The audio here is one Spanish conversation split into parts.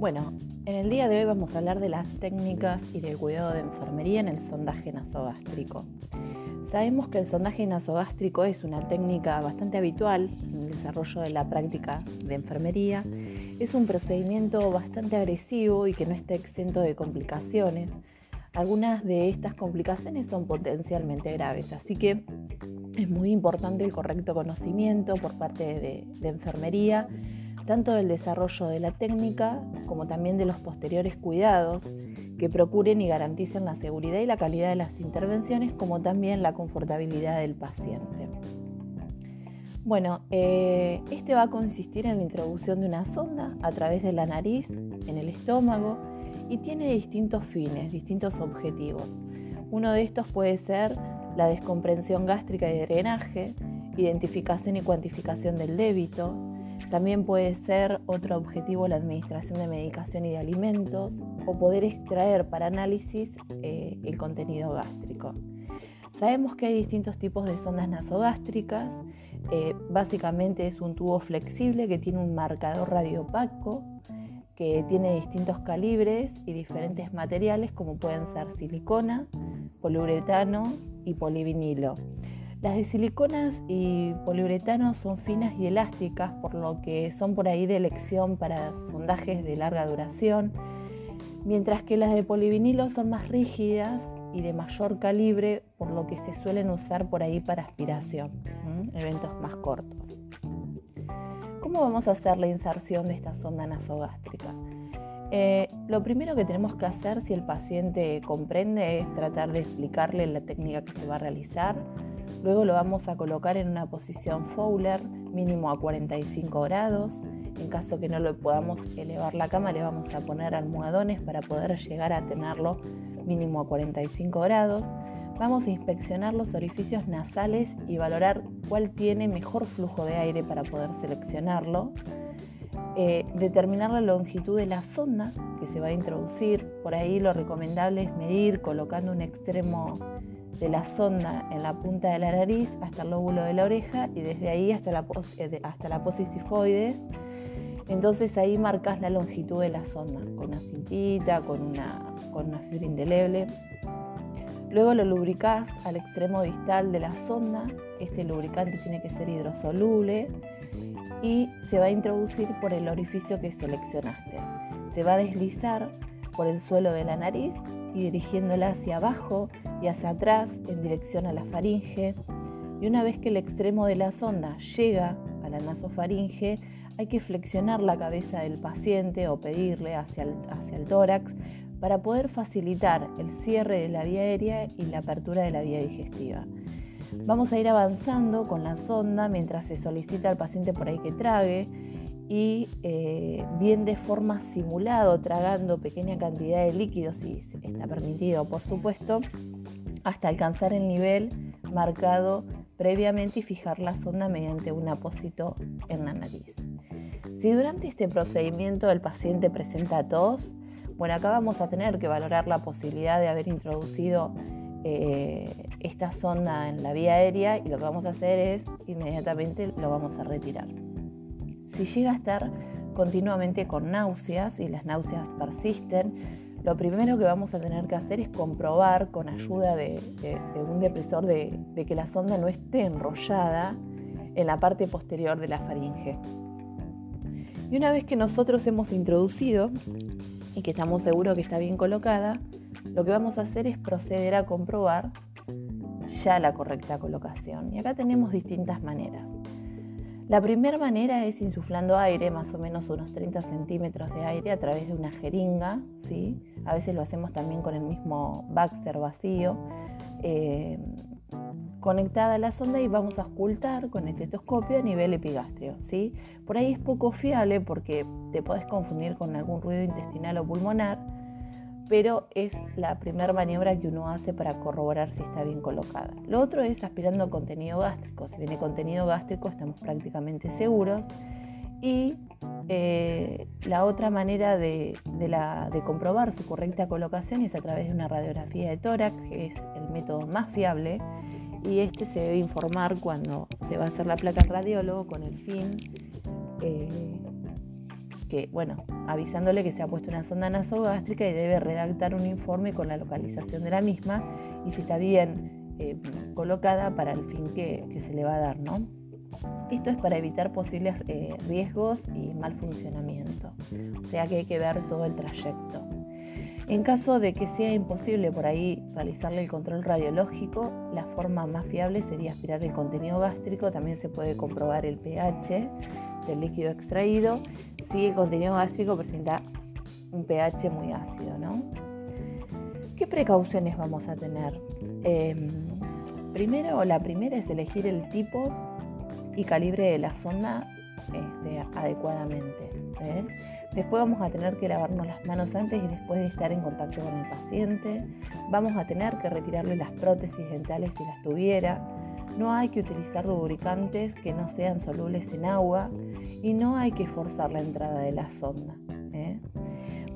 Bueno, en el día de hoy vamos a hablar de las técnicas y del cuidado de enfermería en el sondaje nasogástrico. Sabemos que el sondaje nasogástrico es una técnica bastante habitual en el desarrollo de la práctica de enfermería. Es un procedimiento bastante agresivo y que no está exento de complicaciones. Algunas de estas complicaciones son potencialmente graves, así que es muy importante el correcto conocimiento por parte de, de enfermería tanto del desarrollo de la técnica como también de los posteriores cuidados que procuren y garanticen la seguridad y la calidad de las intervenciones, como también la confortabilidad del paciente. Bueno, eh, este va a consistir en la introducción de una sonda a través de la nariz en el estómago y tiene distintos fines, distintos objetivos. Uno de estos puede ser la descomprensión gástrica y drenaje, identificación y cuantificación del débito, también puede ser otro objetivo la administración de medicación y de alimentos o poder extraer para análisis eh, el contenido gástrico. Sabemos que hay distintos tipos de sondas nasogástricas. Eh, básicamente es un tubo flexible que tiene un marcador radiopaco que tiene distintos calibres y diferentes materiales como pueden ser silicona, poliuretano y polivinilo. Las de siliconas y poliuretano son finas y elásticas, por lo que son por ahí de elección para sondajes de larga duración, mientras que las de polivinilo son más rígidas y de mayor calibre, por lo que se suelen usar por ahí para aspiración, eventos más cortos. ¿Cómo vamos a hacer la inserción de esta sonda nasogástrica? Eh, lo primero que tenemos que hacer si el paciente comprende es tratar de explicarle la técnica que se va a realizar, Luego lo vamos a colocar en una posición Fowler, mínimo a 45 grados. En caso que no lo podamos elevar la cama, le vamos a poner almohadones para poder llegar a tenerlo mínimo a 45 grados. Vamos a inspeccionar los orificios nasales y valorar cuál tiene mejor flujo de aire para poder seleccionarlo. Eh, determinar la longitud de la sonda que se va a introducir. Por ahí lo recomendable es medir colocando un extremo de la sonda en la punta de la nariz hasta el lóbulo de la oreja y desde ahí hasta la, eh, hasta la Entonces ahí marcas la longitud de la sonda con una cintita, con una, con una fibra indeleble. Luego lo lubricás al extremo distal de la sonda. Este lubricante tiene que ser hidrosoluble y se va a introducir por el orificio que seleccionaste. Se va a deslizar por el suelo de la nariz y dirigiéndola hacia abajo y hacia atrás en dirección a la faringe. Y una vez que el extremo de la sonda llega a la nasofaringe, hay que flexionar la cabeza del paciente o pedirle hacia el, hacia el tórax para poder facilitar el cierre de la vía aérea y la apertura de la vía digestiva. Vamos a ir avanzando con la sonda mientras se solicita al paciente por ahí que trague y eh, bien de forma simulado, tragando pequeña cantidad de líquidos, si está permitido, por supuesto, hasta alcanzar el nivel marcado previamente y fijar la sonda mediante un apósito en la nariz. Si durante este procedimiento el paciente presenta tos, bueno, acá vamos a tener que valorar la posibilidad de haber introducido eh, esta sonda en la vía aérea y lo que vamos a hacer es inmediatamente lo vamos a retirar. Si llega a estar continuamente con náuseas y las náuseas persisten, lo primero que vamos a tener que hacer es comprobar con ayuda de, un depresor de, que la sonda no esté enrollada en la parte posterior de la faringe. Y una vez que nosotros hemos introducido y que estamos seguros que está bien colocada, lo que vamos a hacer es proceder a comprobar ya la correcta colocación. Y acá tenemos distintas maneras. La primera manera es insuflando aire, más o menos unos 30 centímetros de aire a través de una jeringa, ¿sí? a veces lo hacemos también con el mismo Baxter vacío, eh, conectada a la sonda y vamos a ocultar con el estetoscopio a nivel epigastrio. ¿sí? Por ahí es poco fiable porque te puedes confundir con algún ruido intestinal o pulmonar, pero es la primera maniobra que uno hace para corroborar si está bien colocada. Lo otro es aspirando contenido gástrico. Si viene contenido gástrico estamos prácticamente seguros. Y eh, la otra manera de, comprobar su correcta colocación es a través de una radiografía de tórax, que es el método más fiable. Y este se debe informar cuando se va a hacer la placa radiólogo con el fin eh, que, bueno, avisándole que se ha puesto una sonda nasogástrica y debe redactar un informe con la localización de la misma y si está bien eh, colocada para el fin que, se le va a dar, ¿no? Esto es para evitar posibles eh, riesgos y mal funcionamiento, o sea que hay que ver todo el trayecto. En caso de que sea imposible por ahí realizarle el control radiológico, la forma más fiable sería aspirar el contenido gástrico, también se puede comprobar el pH del líquido extraído si el contenido gástrico presenta un pH muy ácido. ¿no? ¿Qué precauciones vamos a tener? Em, primero, la primera es elegir el tipo y calibre de la sonda este, adecuadamente. ¿eh? Después vamos a tener que lavarnos las manos antes y después de estar en contacto con el paciente. Vamos a tener que retirarle las prótesis dentales si las tuviera. No hay que utilizar lubricantes que no sean solubles en agua y no hay que forzar la entrada de la sonda. ¿eh?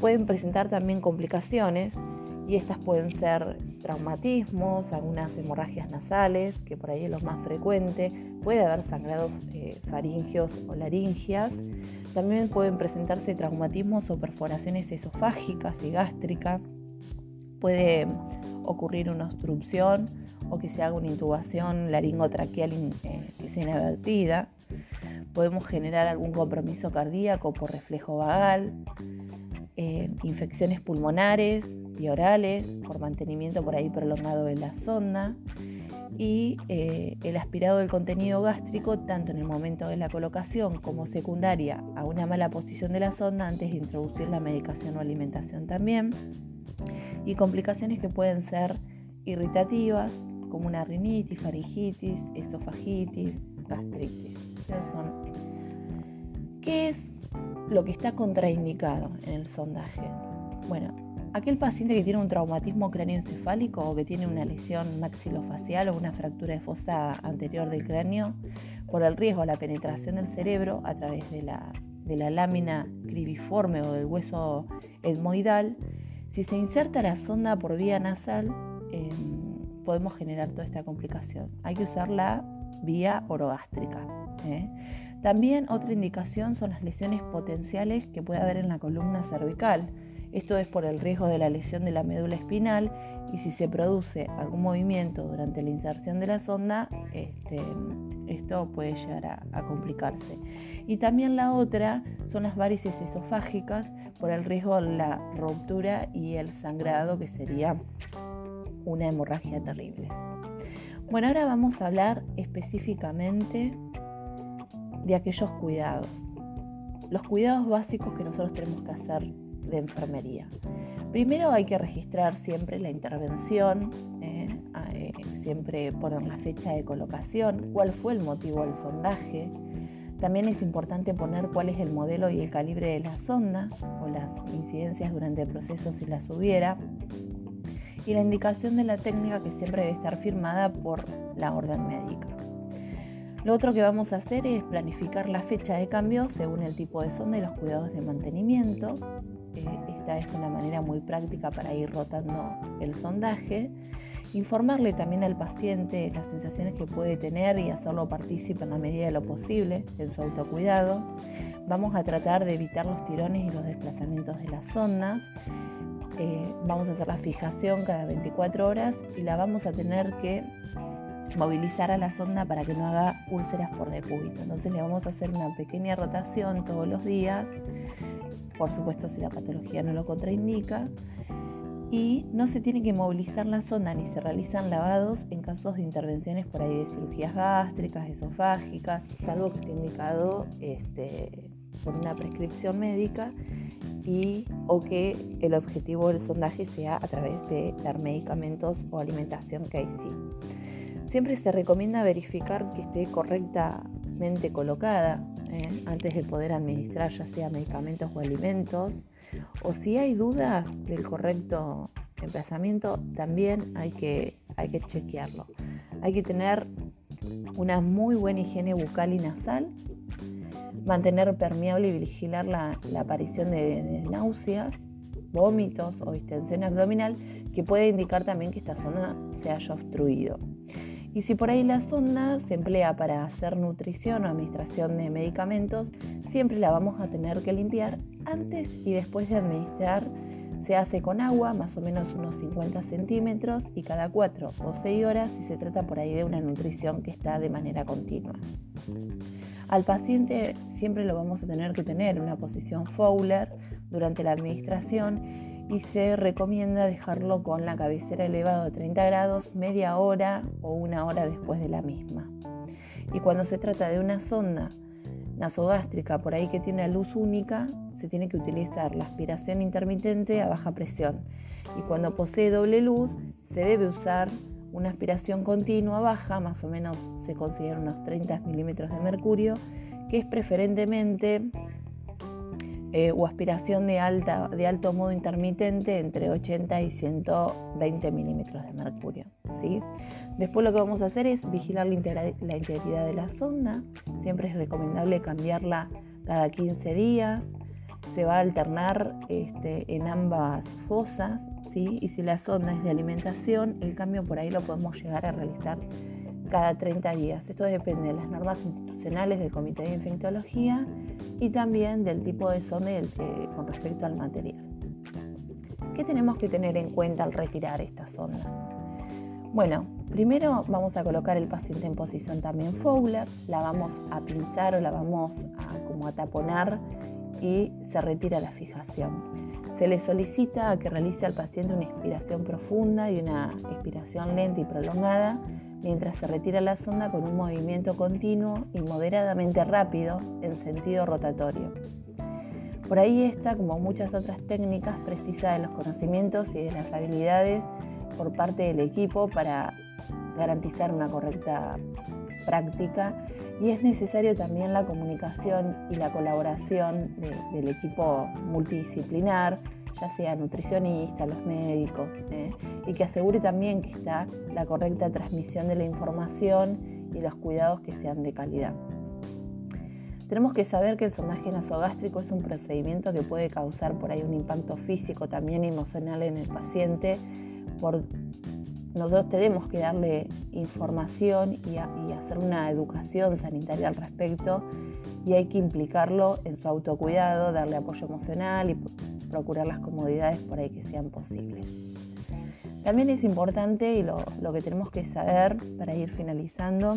Pueden presentar también complicaciones y estas pueden ser traumatismos, algunas hemorragias nasales, que por ahí es lo más frecuente, puede haber sangrados eh, faringeos o laringias, también pueden presentarse traumatismos o perforaciones esofágicas y gástricas, puede ocurrir una obstrucción o que se haga una intubación laringotraqueal eh, que sea inadvertida, podemos generar algún compromiso cardíaco por reflejo vagal, eh, infecciones pulmonares y orales por mantenimiento por ahí prolongado de la sonda y eh, el aspirado del contenido gástrico tanto en el momento de la colocación como secundaria a una mala posición de la sonda antes de introducir la medicación o alimentación también y complicaciones que pueden ser irritativas como una rinitis, faringitis, esofagitis, gastritis. ¿Qué es lo que está contraindicado en el sondaje. Bueno, aquel paciente que tiene un traumatismo cráneoencefálico o que tiene una lesión maxilofacial o una fractura de anterior del cráneo, por el riesgo a la penetración del cerebro a través de la, lámina cribiforme o del hueso etmoidal, si se inserta la sonda por vía nasal, em, podemos generar toda esta complicación. Hay que usar la vía orogástrica. ¿Eh? También otra indicación son las lesiones potenciales que puede haber en la columna cervical. Esto es por el riesgo de la lesión de la médula espinal y si se produce algún movimiento durante la inserción de la sonda, este, esto puede llegar a, complicarse. Y también la otra son las varices esofágicas por el riesgo de la ruptura y el sangrado, que sería una hemorragia terrible. Bueno, ahora vamos a hablar específicamente de aquellos cuidados. Los cuidados básicos que nosotros tenemos que hacer de enfermería. Primero hay que registrar siempre la intervención, eh, eh, siempre poner la fecha de colocación, cuál fue el motivo del sondaje. También es importante poner cuál es el modelo y el calibre de la sonda o las incidencias durante el proceso si las hubiera. Y la indicación de la técnica que siempre debe estar firmada por la orden médica. Lo otro que vamos a hacer es planificar la fecha de cambio según el tipo de sonda y los cuidados de mantenimiento. Eh, esta es una manera muy práctica para ir rotando el sondaje. Informarle también al paciente las sensaciones que puede tener y hacerlo partícipe en la medida de lo posible en su autocuidado. Vamos a tratar de evitar los tirones y los desplazamientos de las sondas. Eh, vamos a hacer la fijación cada 24 horas y la vamos a tener que movilizar a la sonda para que no haga úlceras por decúbito. Entonces le vamos a hacer una pequeña rotación todos los días, por supuesto si la patología no lo contraindica, y no se tiene que movilizar la sonda ni se realizan lavados en casos de intervenciones por ahí de cirugías gástricas, esofágicas, salvo que esté indicado este, por una prescripción médica y o que el objetivo del sondaje sea a través de dar medicamentos o alimentación que hay sí. Siempre se recomienda verificar que esté correctamente colocada ¿eh? antes de poder administrar ya sea medicamentos o alimentos. O si hay dudas del correcto emplazamiento, también hay que, hay que chequearlo. Hay que tener una muy buena higiene bucal y nasal, mantener permeable y vigilar la, aparición de, de, náuseas, vómitos o distensión abdominal, que puede indicar también que esta zona se haya obstruido Y si por ahí la sonda se emplea para hacer nutrición o administración de medicamentos, siempre la vamos a tener que limpiar antes y después de administrar. Se hace con agua, más o menos unos 50 centímetros, y cada 4 o 6 horas si se trata por ahí de una nutrición que está de manera continua. Al paciente siempre lo vamos a tener que tener en una posición Fowler durante la administración y se recomienda dejarlo con la cabecera elevada a 30 grados media hora o una hora después de la misma. Y cuando se trata de una sonda nasogástrica por ahí que tiene luz única, se tiene que utilizar la aspiración intermitente a baja presión. Y cuando posee doble luz, se debe usar una aspiración continua baja, más o menos se considera unos 30 milímetros de mercurio, que es preferentemente eh, o aspiración de, alta, de alto modo intermitente entre 80 y 120 milímetros de mercurio. ¿sí? Después lo que vamos a hacer es vigilar la, integridad de la sonda. Siempre es recomendable cambiarla cada 15 días. Se va a alternar este, en ambas fosas. ¿sí? Y si la sonda es de alimentación, el cambio por ahí lo podemos llegar a realizar cada 30 días. Esto depende de las normas institucionales del Comité de Infectología y también del tipo de sonda con respecto al material. ¿Qué tenemos que tener en cuenta al retirar esta sonda? Bueno, primero vamos a colocar el paciente en posición también Fowler, la vamos a pinzar o la vamos a como a taponar y se retira la fijación. Se le solicita que realice al paciente una inspiración profunda y una expiración lenta y prolongada mientras se retira la sonda con un movimiento continuo y moderadamente rápido en sentido rotatorio. Por ahí está, como muchas otras técnicas, precisa de los conocimientos y de las habilidades por parte del equipo para garantizar una correcta práctica y es necesario también la comunicación y la colaboración del equipo multidisciplinar, ya sea nutricionista, los médicos, ¿eh? y que asegure también que está la correcta transmisión de la información y los cuidados que sean de calidad. Tenemos que saber que el sondaje nasogástrico es un procedimiento que puede causar por ahí un impacto físico, también emocional en el paciente. Nosotros tenemos que darle información y, hacer una educación sanitaria al respecto y hay que implicarlo en su autocuidado, darle apoyo emocional y procurar las comodidades por ahí que sean posibles. También es importante y lo, que tenemos que saber para ir finalizando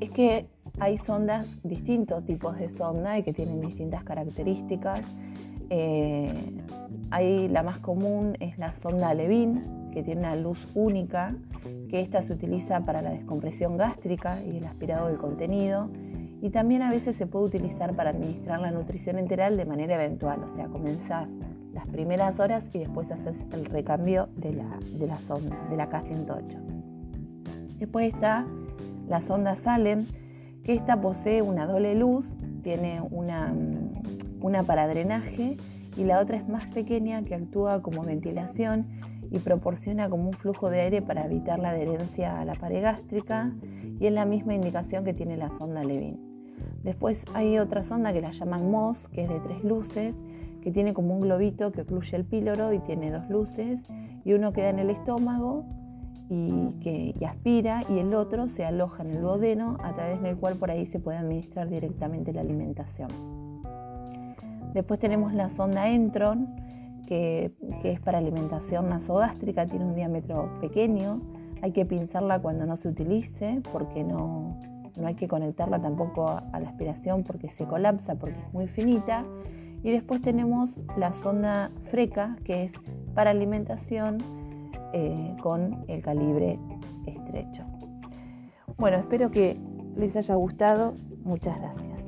es que hay sondas, distintos tipos de sonda y que tienen distintas características. Eh, hay, la más común es la sonda Levin, que tiene una luz única, que esta se utiliza para la descompresión gástrica y el aspirado del contenido y también a veces se puede utilizar para administrar la nutrición enteral de manera eventual, o sea, comenzás las primeras horas y después haces el recambio de la, de la sonda, de la K108. Después está la sonda Salem, que esta posee una doble luz, tiene una, una para drenaje y la otra es más pequeña que actúa como ventilación y proporciona como un flujo de aire para evitar la adherencia a la pared gástrica y es la misma indicación que tiene la sonda Levin. Después hay otra sonda que la llaman MOS, que es de tres luces, que tiene como un globito que ocluye el píloro y tiene dos luces, y uno queda en el estómago y que aspira, y el otro se aloja en el duodeno, a través del cual por ahí se puede administrar directamente la alimentación. Después tenemos la sonda Entron, que, es para alimentación nasogástrica, tiene un diámetro pequeño, hay que pinzarla cuando no se utilice porque no, no hay que conectarla tampoco a la aspiración porque se colapsa, porque es muy finita. Y después tenemos la sonda freca, que es para alimentación eh, con el calibre estrecho. Bueno, espero que les haya gustado. Muchas gracias.